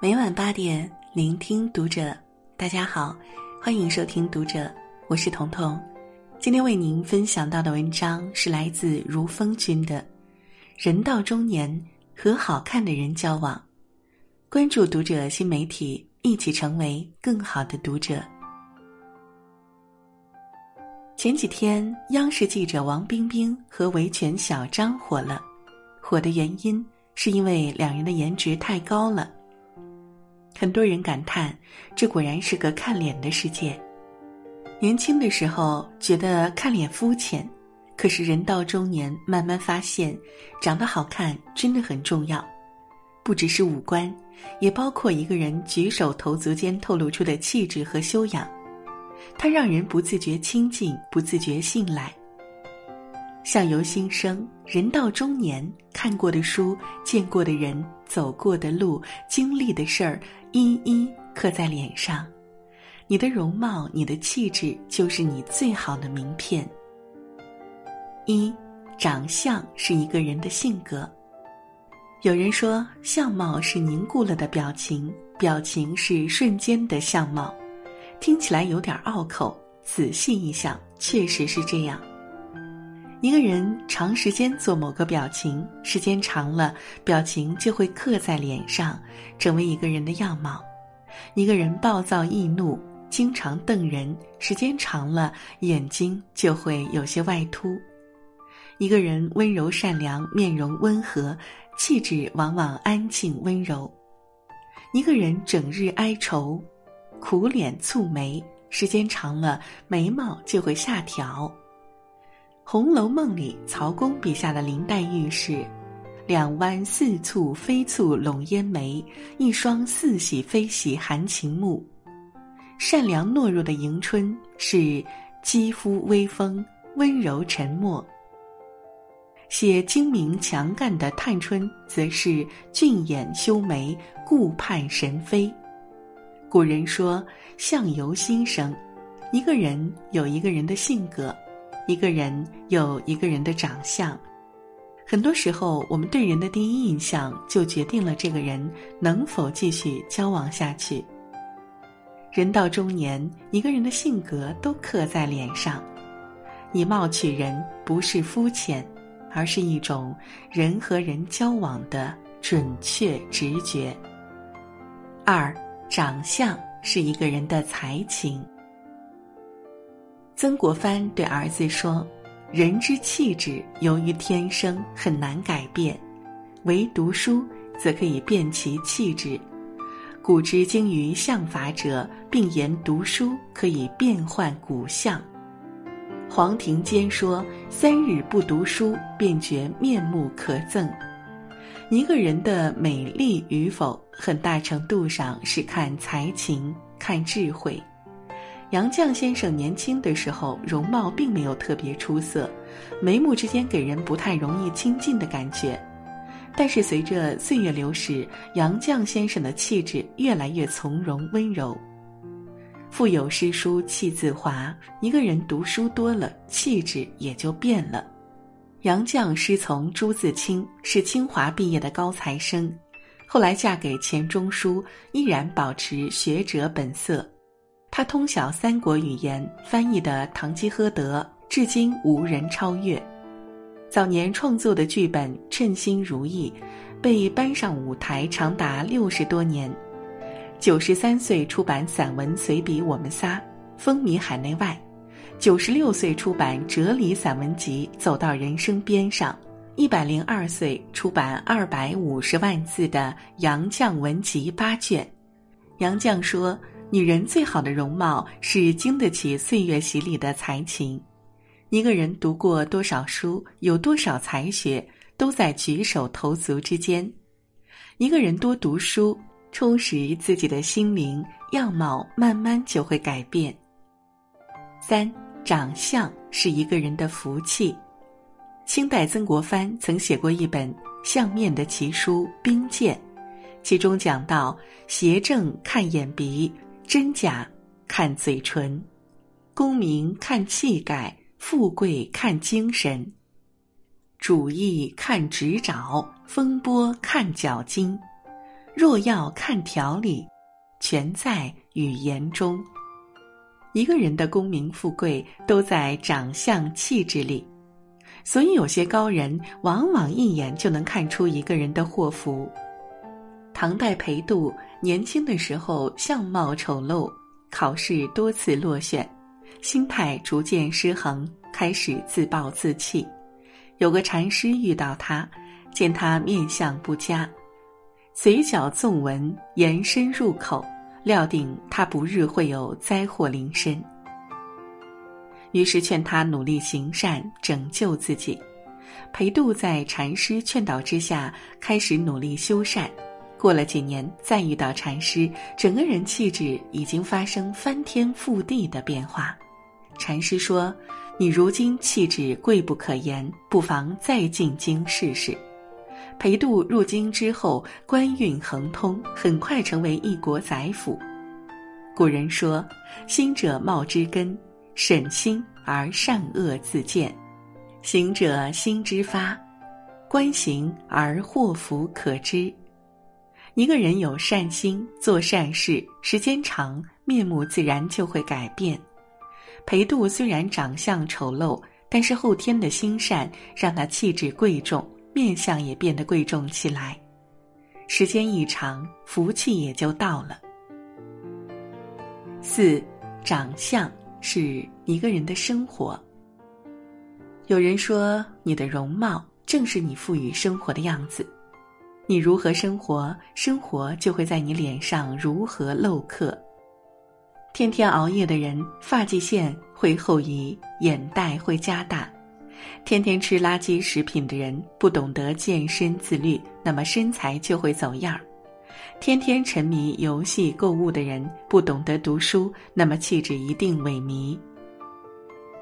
每晚八点，聆听读者。大家好，欢迎收听读者，我是彤彤。今天为您分享到的文章是来自如风君的《人到中年和好看的人交往》。关注读者新媒体，一起成为更好的读者。前几天，央视记者王冰冰和维权小张火了，火的原因是因为两人的颜值太高了。很多人感叹，这果然是个看脸的世界。年轻的时候觉得看脸肤浅，可是人到中年，慢慢发现，长得好看真的很重要，不只是五官，也包括一个人举手投足间透露出的气质和修养，它让人不自觉亲近，不自觉信赖。相由心生，人到中年，看过的书，见过的人，走过的路，经历的事儿。一一刻在脸上，你的容貌、你的气质，就是你最好的名片。一，长相是一个人的性格。有人说，相貌是凝固了的表情，表情是瞬间的相貌，听起来有点拗口。仔细一想，确实是这样。一个人长时间做某个表情，时间长了，表情就会刻在脸上，成为一个人的样貌。一个人暴躁易怒，经常瞪人，时间长了，眼睛就会有些外凸。一个人温柔善良，面容温和，气质往往安静温柔。一个人整日哀愁，苦脸蹙眉，时间长了，眉毛就会下挑。《红楼梦》里，曹公笔下的林黛玉是两弯似蹙非蹙笼烟眉，一双似喜非喜含情目。善良懦弱的迎春是肌肤微风温柔沉默。写精明强干的探春则是俊眼修眉顾盼神飞。古人说：“相由心生”，一个人有一个人的性格。一个人有一个人的长相，很多时候，我们对人的第一印象就决定了这个人能否继续交往下去。人到中年，一个人的性格都刻在脸上，以貌取人不是肤浅，而是一种人和人交往的准确直觉。二，长相是一个人的才情。曾国藩对儿子说：“人之气质由于天生很难改变，唯读书则可以变其气质。古之精于相法者，并言读书可以变换骨相。”黄庭坚说：“三日不读书，便觉面目可憎。”一个人的美丽与否，很大程度上是看才情、看智慧。杨绛先生年轻的时候，容貌并没有特别出色，眉目之间给人不太容易亲近的感觉。但是随着岁月流逝，杨绛先生的气质越来越从容温柔。腹有诗书气自华，一个人读书多了，气质也就变了。杨绛师从朱自清，是清华毕业的高材生，后来嫁给钱钟书，依然保持学者本色。他通晓三国语言，翻译的《堂吉诃德》至今无人超越。早年创作的剧本《称心如意》，被搬上舞台长达六十多年。九十三岁出版散文随笔《我们仨》，风靡海内外。九十六岁出版哲理散文集《走到人生边上》，一百零二岁出版二百五十万字的《杨绛文集》八卷。杨绛说。女人最好的容貌是经得起岁月洗礼的才情。一个人读过多少书，有多少才学，都在举手投足之间。一个人多读书，充实自己的心灵，样貌慢慢就会改变。三，长相是一个人的福气。清代曾国藩曾写过一本相面的奇书《兵鉴》，其中讲到：邪正看眼鼻。真假看嘴唇，功名看气概，富贵看精神，主意看执爪，风波看脚筋。若要看条理，全在语言中。一个人的功名富贵都在长相气质里，所以有些高人往往一眼就能看出一个人的祸福。唐代裴度年轻的时候相貌丑陋，考试多次落选，心态逐渐失衡，开始自暴自弃。有个禅师遇到他，见他面相不佳，嘴角纵纹延伸入口，料定他不日会有灾祸临身，于是劝他努力行善，拯救自己。裴度在禅师劝导之下，开始努力修善。过了几年，再遇到禅师，整个人气质已经发生翻天覆地的变化。禅师说：“你如今气质贵不可言，不妨再进京试试。”裴度入京之后，官运亨通，很快成为一国宰辅。古人说：“心者貌之根，审心而善恶自见；行者心之发，观行而祸福可知。”一个人有善心，做善事，时间长，面目自然就会改变。裴度虽然长相丑陋，但是后天的心善让他气质贵重，面相也变得贵重起来。时间一长，福气也就到了。四，长相是一个人的生活。有人说，你的容貌正是你赋予生活的样子。你如何生活，生活就会在你脸上如何镂刻。天天熬夜的人，发际线会后移，眼袋会加大；天天吃垃圾食品的人，不懂得健身自律，那么身材就会走样儿；天天沉迷游戏购物的人，不懂得读书，那么气质一定萎靡；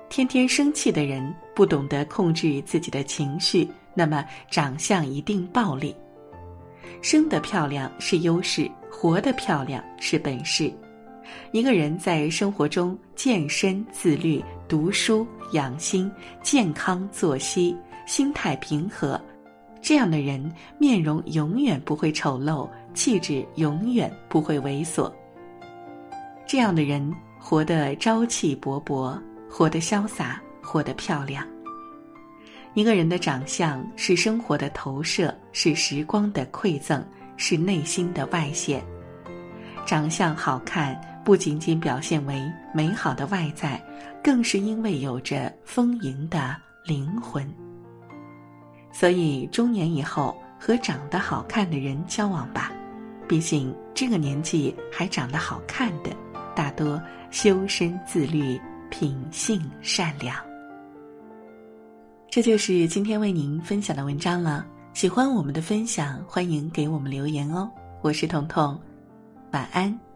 天天生气的人，不懂得控制自己的情绪，那么长相一定暴力。生的漂亮是优势，活的漂亮是本事。一个人在生活中健身、自律、读书、养心、健康作息、心态平和，这样的人面容永远不会丑陋，气质永远不会猥琐。这样的人活得朝气勃勃，活得潇洒，活得漂亮。一个人的长相是生活的投射，是时光的馈赠，是内心的外显。长相好看，不仅仅表现为美好的外在，更是因为有着丰盈的灵魂。所以，中年以后和长得好看的人交往吧，毕竟这个年纪还长得好看的，大多修身自律，品性善良。这就是今天为您分享的文章了。喜欢我们的分享，欢迎给我们留言哦。我是彤彤，晚安。